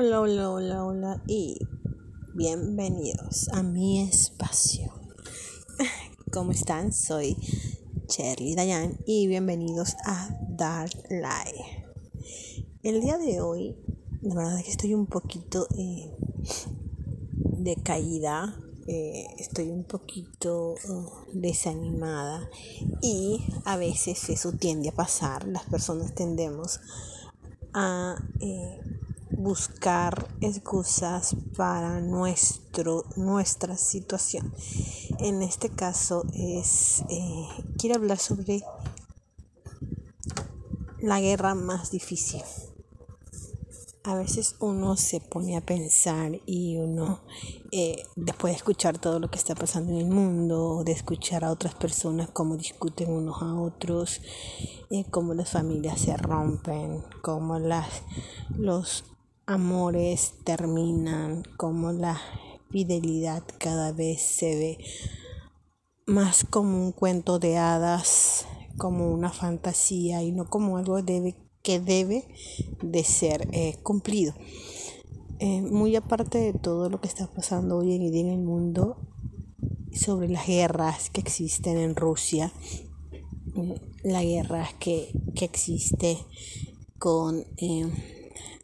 Hola, hola, hola, hola y bienvenidos a mi espacio. ¿Cómo están? Soy Shirley Dayan y bienvenidos a Dark Light. El día de hoy, la verdad es que estoy un poquito eh, decaída, eh, estoy un poquito uh, desanimada y a veces eso tiende a pasar, las personas tendemos a... Eh, buscar excusas para nuestro, nuestra situación. En este caso es, eh, quiero hablar sobre la guerra más difícil. A veces uno se pone a pensar y uno, eh, después de escuchar todo lo que está pasando en el mundo, de escuchar a otras personas cómo discuten unos a otros, eh, cómo las familias se rompen, cómo las, los amores terminan, como la fidelidad cada vez se ve más como un cuento de hadas, como una fantasía y no como algo que debe de ser eh, cumplido. Eh, muy aparte de todo lo que está pasando hoy en día en el mundo, sobre las guerras que existen en Rusia, eh, la guerra que, que existe con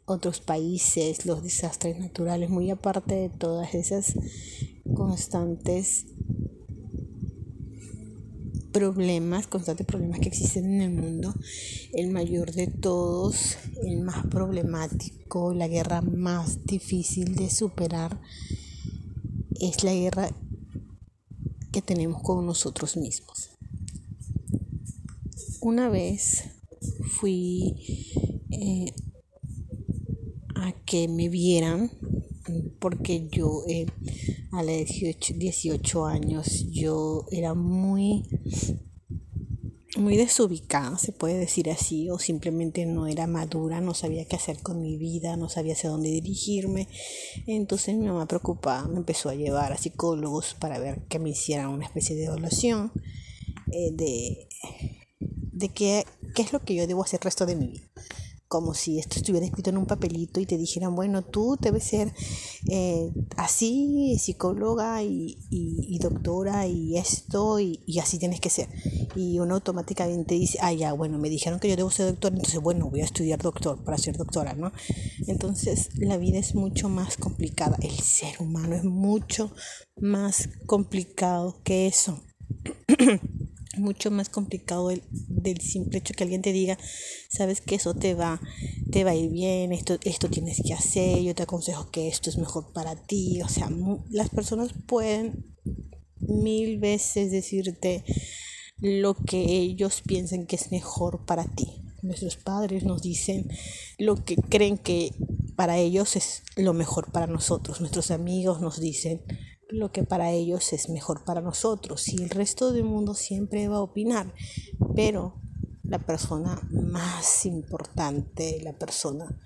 otros países, los desastres naturales, muy aparte de todas esas constantes problemas, constantes problemas que existen en el mundo, el mayor de todos, el más problemático, la guerra más difícil de superar, es la guerra que tenemos con nosotros mismos. Una vez fui eh, que me vieran porque yo eh, a los 18, años yo era muy muy desubicada, se puede decir así, o simplemente no era madura, no sabía qué hacer con mi vida, no sabía hacia dónde dirigirme. Entonces mi mamá preocupada me empezó a llevar a psicólogos para ver que me hicieran una especie de evaluación eh, de, de qué, qué es lo que yo debo hacer el resto de mi vida como si esto estuviera escrito en un papelito y te dijeran, bueno, tú debes ser eh, así, psicóloga y, doctora y esto, y, así tienes que ser. Y uno automáticamente dice, ah, ya, bueno, me dijeron que yo debo ser doctor, entonces, bueno, voy a estudiar doctor para ser doctora, ¿no? Entonces, la vida es mucho más complicada, el ser humano es mucho más complicado que eso. mucho más complicado el, del simple hecho que alguien te diga, sabes que eso te va, te va a ir bien, esto, esto tienes que hacer, yo te aconsejo que esto es mejor para ti. O sea, las personas pueden mil veces decirte lo que ellos piensen que es mejor para ti. Nuestros padres nos dicen lo que creen que para ellos es lo mejor para nosotros. Nuestros amigos nos dicen lo que para ellos es mejor para nosotros y el resto del mundo siempre va a opinar, pero la persona más importante, la persona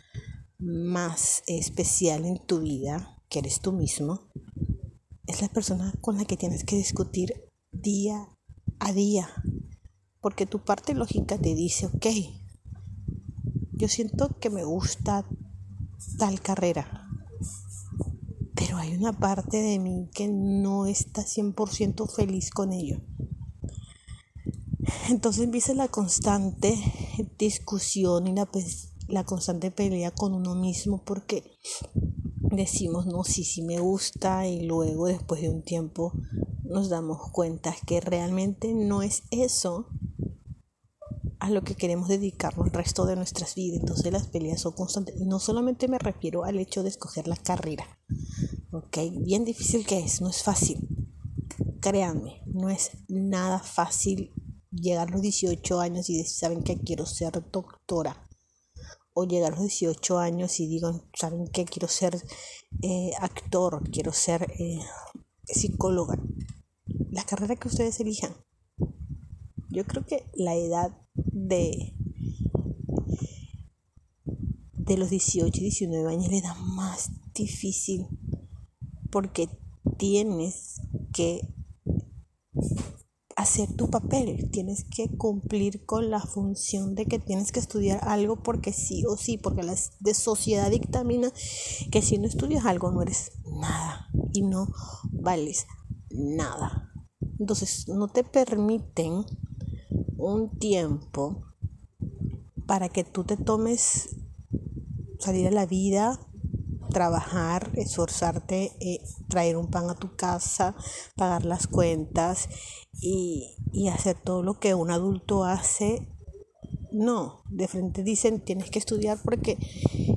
más especial en tu vida, que eres tú mismo, es la persona con la que tienes que discutir día a día, porque tu parte lógica te dice, ok, yo siento que me gusta tal carrera, hay una parte de mí que no está 100% feliz con ello. Entonces empieza la constante discusión y la, la constante pelea con uno mismo porque decimos, no, sí, sí me gusta y luego después de un tiempo nos damos cuenta que realmente no es eso a lo que queremos dedicarnos el resto de nuestras vidas. Entonces las peleas son constantes. No solamente me refiero al hecho de escoger la carrera, ok, bien difícil que es, no es fácil. Créanme, no es nada fácil llegar a los 18 años y decir, ¿saben que quiero ser doctora? O llegar a los 18 años y digo, ¿saben que quiero ser eh, actor? Quiero ser eh, psicóloga. La carrera que ustedes elijan. Yo creo que la edad de, de los 18 y 19 años le da más difícil porque tienes que hacer tu papel, tienes que cumplir con la función de que tienes que estudiar algo porque sí o sí, porque la de sociedad dictamina que si no estudias algo no eres nada y no vales nada. Entonces no te permiten un tiempo para que tú te tomes salir a la vida trabajar, esforzarte, eh, traer un pan a tu casa, pagar las cuentas y, y hacer todo lo que un adulto hace. No, de frente dicen tienes que estudiar porque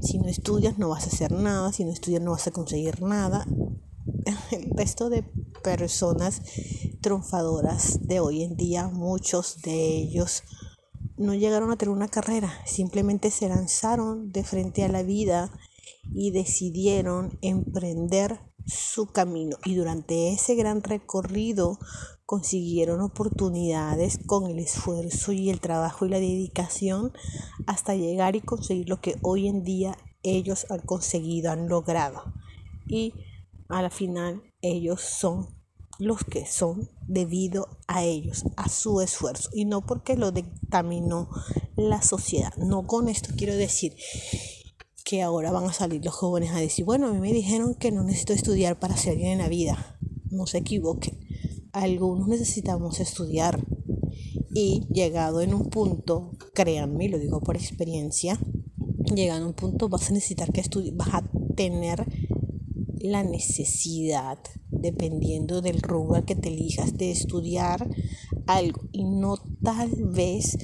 si no estudias no vas a hacer nada, si no estudias no vas a conseguir nada. El resto de personas triunfadoras de hoy en día, muchos de ellos no llegaron a tener una carrera, simplemente se lanzaron de frente a la vida y decidieron emprender su camino y durante ese gran recorrido consiguieron oportunidades con el esfuerzo y el trabajo y la dedicación hasta llegar y conseguir lo que hoy en día ellos han conseguido, han logrado. Y a la final ellos son los que son debido a ellos, a su esfuerzo y no porque lo dictaminó la sociedad. No con esto quiero decir que ahora van a salir los jóvenes a decir, bueno, a mí me dijeron que no necesito estudiar para ser bien en la vida. No se equivoquen. Algunos necesitamos estudiar. Y llegado en un punto, créanme, lo digo por experiencia, llegado a un punto vas a necesitar que estudies, vas a tener la necesidad, dependiendo del rubro que te elijas, de estudiar algo y no tal vez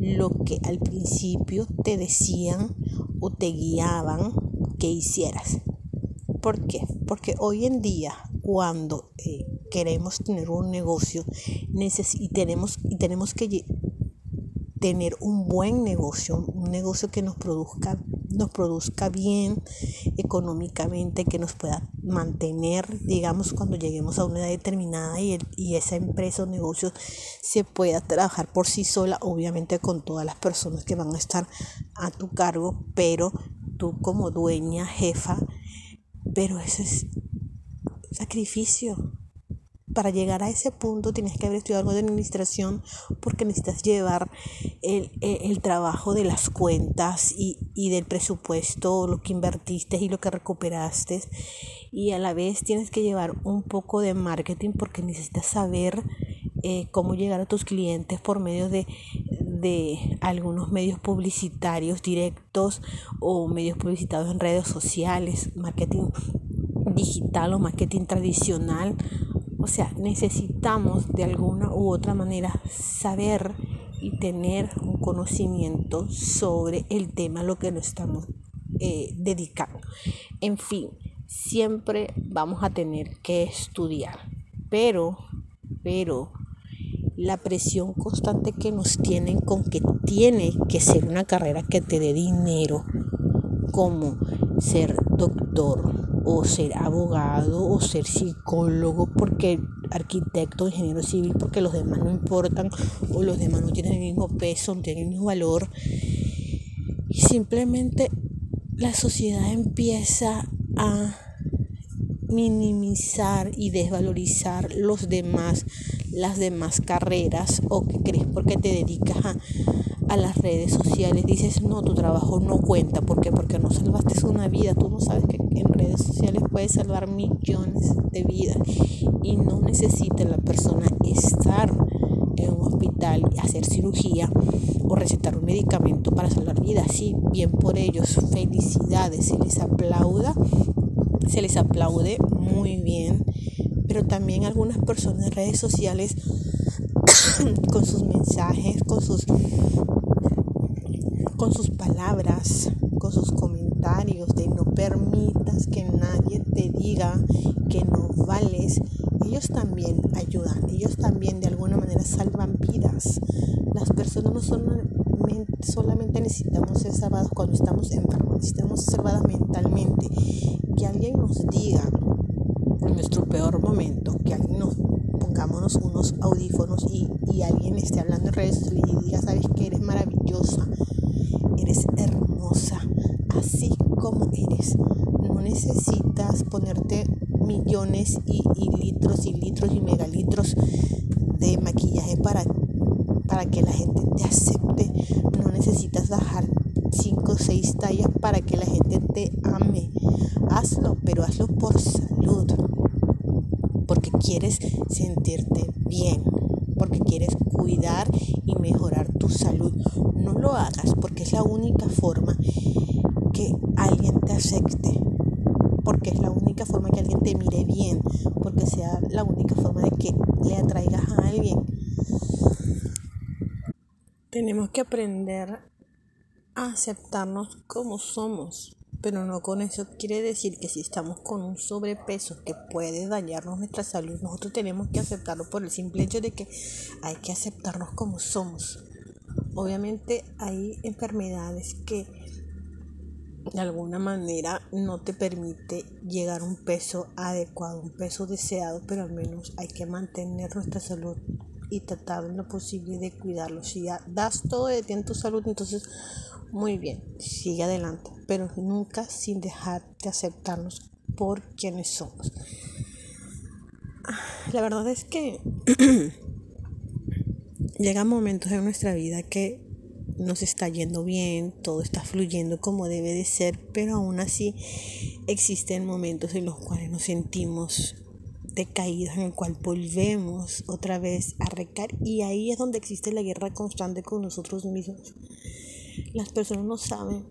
lo que al principio te decían o te guiaban que hicieras. ¿Por qué? Porque hoy en día cuando eh, queremos tener un negocio y, tenemos, y tenemos que tener un buen negocio, un negocio que nos produzca, nos produzca bien económicamente, que nos pueda mantener, digamos, cuando lleguemos a una edad determinada y, y esa empresa o negocio se pueda trabajar por sí sola, obviamente con todas las personas que van a estar a tu cargo, pero tú como dueña, jefa, pero ese es sacrificio, para llegar a ese punto tienes que haber estudiado algo de administración porque necesitas llevar el, trabajo de las cuentas y, del presupuesto, lo que invertiste y lo que recuperaste. Y a la vez tienes que llevar un poco de marketing porque necesitas saber eh, cómo llegar a tus clientes por medio de, de algunos medios publicitarios directos o medios publicitados en redes sociales, marketing digital o marketing tradicional o sea, necesitamos de alguna u otra manera saber y tener un conocimiento sobre el tema a lo que nos estamos eh, dedicando. En fin, siempre vamos a tener que estudiar, pero, pero la presión constante que nos tienen con que tiene que ser una carrera que te dé dinero, como ser doctor, o ser abogado o ser psicólogo porque arquitecto, ingeniero civil porque los demás no importan o los demás no tienen el mismo peso, no tienen el mismo valor. Y simplemente la sociedad empieza a minimizar y desvalorizar los demás, las demás carreras o que crees porque te dedicas a, a las redes sociales, dices, no, tu trabajo no cuenta. ¿Por qué? Porque no salvaste una vida. Tú no sabes que en redes sociales puedes salvar millones de vidas y no necesita la persona estar en un hospital y hacer cirugía o recetar un medicamento para salvar vidas. Sí, bien por ellos, felicidades, se les aplauda, se les aplaude muy bien, pero también algunas personas en redes sociales con sus mensajes, con sus con sus palabras, con sus comentarios de no permitas que nadie te diga que no vales, ellos también ayudan, ellos también de alguna manera salvan vidas. Las personas no solamente, solamente necesitamos ser salvadas cuando estamos enfermos, necesitamos ser salvadas mentalmente. Que alguien nos diga en nuestro peor momento, que alguien nos pongámonos unos audífonos y, y alguien esté hablando en redes y diga, sabes que eres maravillosa, eres hermosa, eres. No necesitas ponerte millones y, litros y litros y megalitros de maquillaje para, para que la gente te acepte. No necesitas bajar 5 o 6 tallas para que la gente te ame. Hazlo, pero hazlo por salud. Porque quieres sentirte bien. Porque quieres cuidar y mejorar tu salud. No lo hagas porque es la única forma que alguien te acepte. Porque es la única forma que alguien te mire bien. Porque sea la única forma de que le atraigas a alguien. Tenemos que aprender a aceptarnos como somos. Pero no con eso quiere decir que si estamos con un sobrepeso que puede dañarnos nuestra salud, nosotros tenemos que aceptarlo por el simple hecho de que hay que aceptarnos como somos. Obviamente hay enfermedades que de alguna manera no te permite llegar a un peso adecuado, un peso deseado, pero al menos hay que mantener nuestra salud y tratar en lo posible de cuidarlo. Si ya das todo de ti en tu salud, entonces muy bien, sigue adelante, pero nunca sin dejar de aceptarnos por quienes somos. La verdad es que llegan momentos en nuestra vida que nos está yendo bien, todo está fluyendo como debe de ser, pero aún así existen momentos en los cuales nos sentimos decaídos, en el cual volvemos otra vez a recar y ahí es donde existe la guerra constante con nosotros mismos. Las personas no saben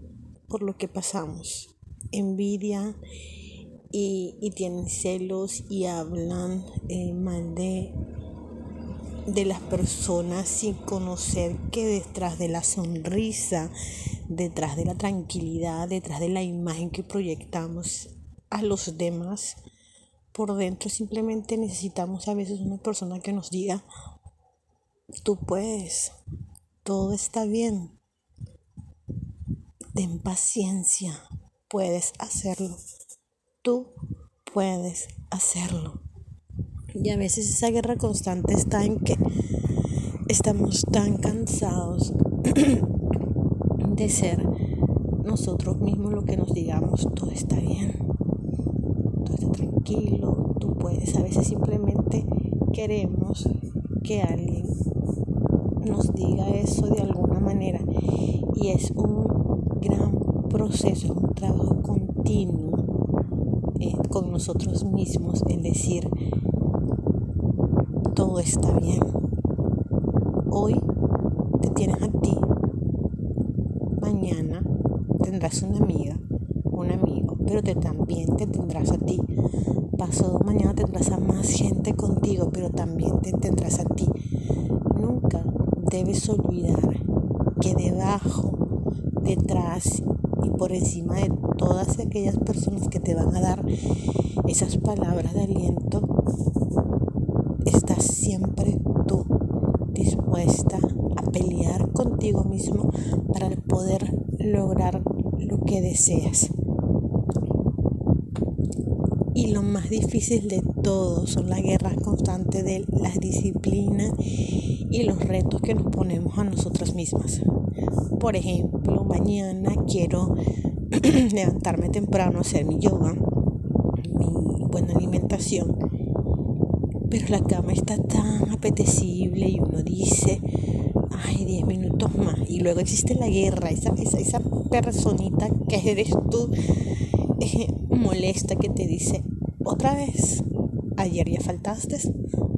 por lo que pasamos. Envidia y, tienen celos y hablan eh, mal de, de las personas sin conocer que detrás de la sonrisa, detrás de la tranquilidad, detrás de la imagen que proyectamos a los demás, por dentro simplemente necesitamos a veces una persona que nos diga, tú puedes, todo está bien, Ten paciencia, puedes hacerlo. Tú puedes hacerlo. Y a veces esa guerra constante está en que estamos tan cansados de ser nosotros mismos lo que nos digamos, todo está bien, todo está tranquilo, tú puedes. A veces simplemente queremos que alguien nos diga eso de alguna manera y es un gran proceso, es un trabajo continuo eh, con nosotros mismos, el decir, está bien. Hoy te tienes a ti, mañana tendrás una amiga, un amigo, pero te, también te tendrás a ti. Pasado mañana tendrás a más gente contigo, pero también te tendrás a ti. Nunca debes olvidar que debajo detrás y por encima de todas aquellas personas que te van a dar esas palabras de aliento, siempre tú dispuesta a pelear contigo mismo para poder lograr lo que deseas. Y lo más difícil de todo son las guerras constantes de las disciplinas y los retos que nos ponemos a nosotras mismas. Por ejemplo, mañana quiero levantarme temprano, hacer mi yoga, mi buena alimentación, pero la cama está tan apetecible y uno dice, ay, 10 minutos más. Y luego existe la guerra, esa, esa, esa personita que eres tú, eh, molesta que te dice, otra vez, ayer ya faltaste,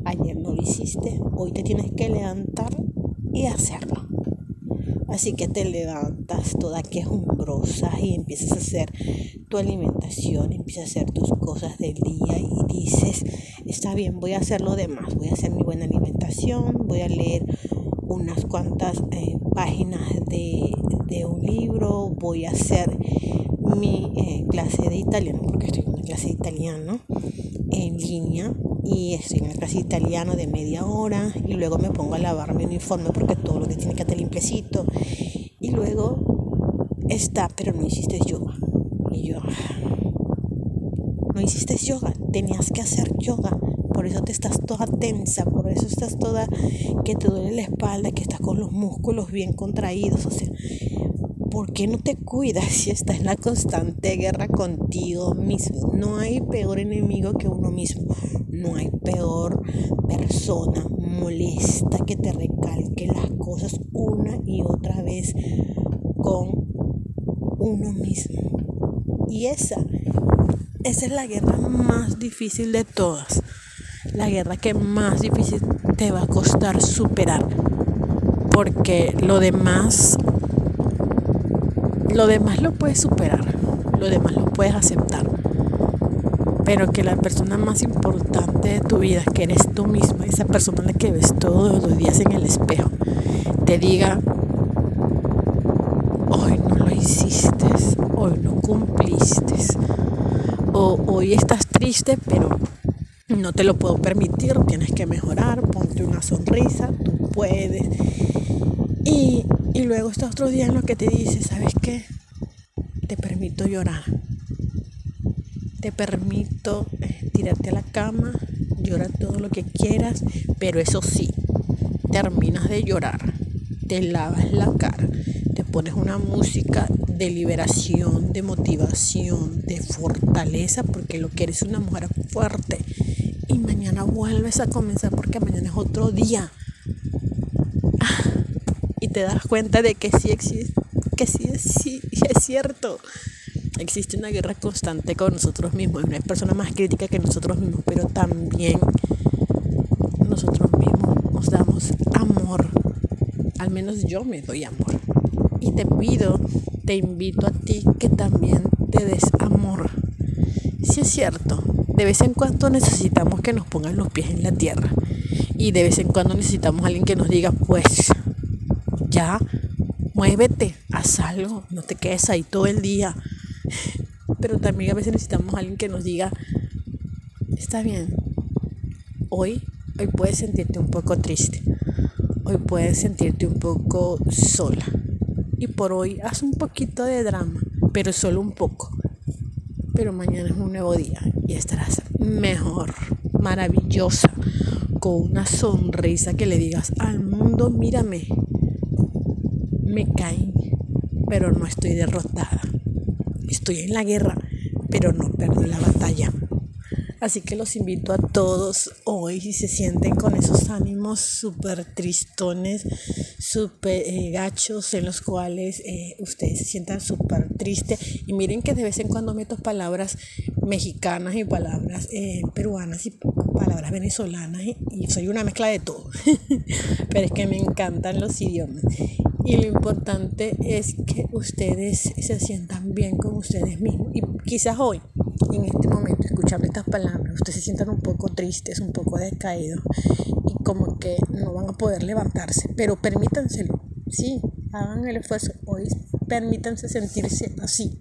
ayer no lo hiciste, hoy te tienes que levantar y hacerlo. Así que te levantas toda quejumbrosa y empiezas a hacer tu alimentación, empiezas a hacer tus cosas del día y dices, está bien, voy a hacer lo demás, voy a hacer mi buena alimentación, voy a leer unas cuantas eh, páginas de, un libro, voy a hacer mi eh, clase de italiano, porque estoy en una clase de italiano en línea y estoy en la clase italiano de media hora y luego me pongo a lavar mi uniforme porque todo lo que tiene que estar limpiecito y luego está, pero no hiciste yoga. Y yo, no hiciste yoga, tenías que hacer yoga. Por eso te estás toda tensa, por eso estás toda que te duele la espalda, que estás con los músculos bien contraídos. O sea, ¿por qué no te cuidas si estás en la constante guerra contigo mismo? No hay peor enemigo que uno mismo. No hay peor persona molesta que te recalque las cosas una y otra vez con uno mismo. Y esa, esa es la guerra más difícil de todas. La guerra que más difícil te va a costar superar. Porque lo demás, lo demás lo puedes superar. Lo demás lo puedes aceptar pero que la persona más importante de tu vida, que eres tú misma, esa persona la que ves todos los días en el espejo, te diga, hoy no lo hiciste, hoy no cumpliste, o hoy estás triste, pero no te lo puedo permitir, tienes que mejorar, ponte una sonrisa, tú puedes. Y, y luego estos otros días en los que te dice, ¿sabes qué? Te permito llorar te permito eh, tirarte a la cama, llorar todo lo que quieras, pero eso sí, terminas de llorar, te lavas la cara, te pones una música de liberación, de motivación, de fortaleza, porque lo que eres una mujer fuerte. Y mañana vuelves a comenzar porque mañana es otro día. Ah, y te das cuenta de que sí existe, que sí, sí es cierto existe una guerra constante con nosotros mismos. Una persona más crítica que nosotros mismos, pero también nosotros mismos nos damos amor. Al menos yo me doy amor. Y te pido, te invito a ti que también te des amor. Si es cierto, de vez en cuando necesitamos que nos pongan los pies en la tierra. Y de vez en cuando necesitamos a alguien que nos diga, pues, ya, muévete, haz algo, no te quedes ahí todo el día pero también a veces necesitamos alguien que nos diga, está bien, hoy, hoy puedes sentirte un poco triste, hoy puedes sentirte un poco sola. Y por hoy haz un poquito de drama, pero solo un poco. Pero mañana es un nuevo día y estarás mejor, maravillosa, con una sonrisa que le digas al mundo, mírame, me caí, pero no estoy derrotada estoy en la guerra, pero no perdí la batalla. Así que los invito a todos hoy, si se sienten con esos ánimos súper tristones, súper eh, gachos, en los cuales eh, ustedes se sientan súper tristes. Y miren que de vez en cuando meto palabras mexicanas y palabras eh, peruanas y palabras venezolanas y soy una mezcla de todo. Pero es que me encantan los idiomas. Y lo importante es que ustedes se sientan bien con ustedes mismos. Y quizás hoy, en este momento, escuchando estas palabras, ustedes se sientan un poco tristes, un poco decaídos y como que no van a poder levantarse. Pero permítanselo. Sí, hagan el esfuerzo. Hoy permítanse sentirse así.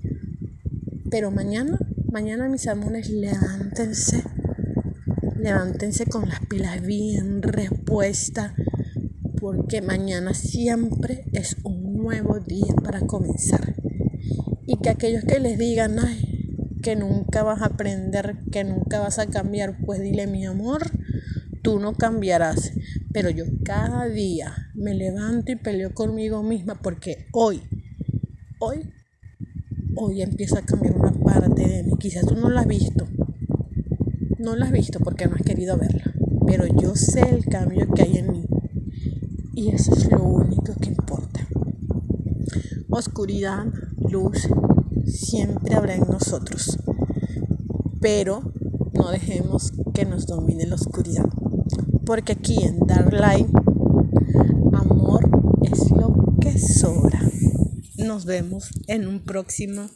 Pero mañana, mañana mis amores, levántense. Levántense con las pilas bien repuestas porque mañana siempre es un nuevo día para comenzar. Y que aquellos que les digan, ay, que nunca vas a aprender, que nunca vas a cambiar, pues dile mi amor, tú no cambiarás. Pero yo cada día me levanto y peleo conmigo misma porque hoy, hoy, hoy empieza a cambiar una parte de mí. Quizás tú no la has visto, no la has visto porque no has querido verla, pero yo sé el cambio que hay en mí. Y eso es lo único que importa. Oscuridad, luz, siempre habrá en nosotros. Pero no dejemos que nos domine la oscuridad. Porque aquí en Dark Light, amor es lo que sobra. Nos vemos en un próximo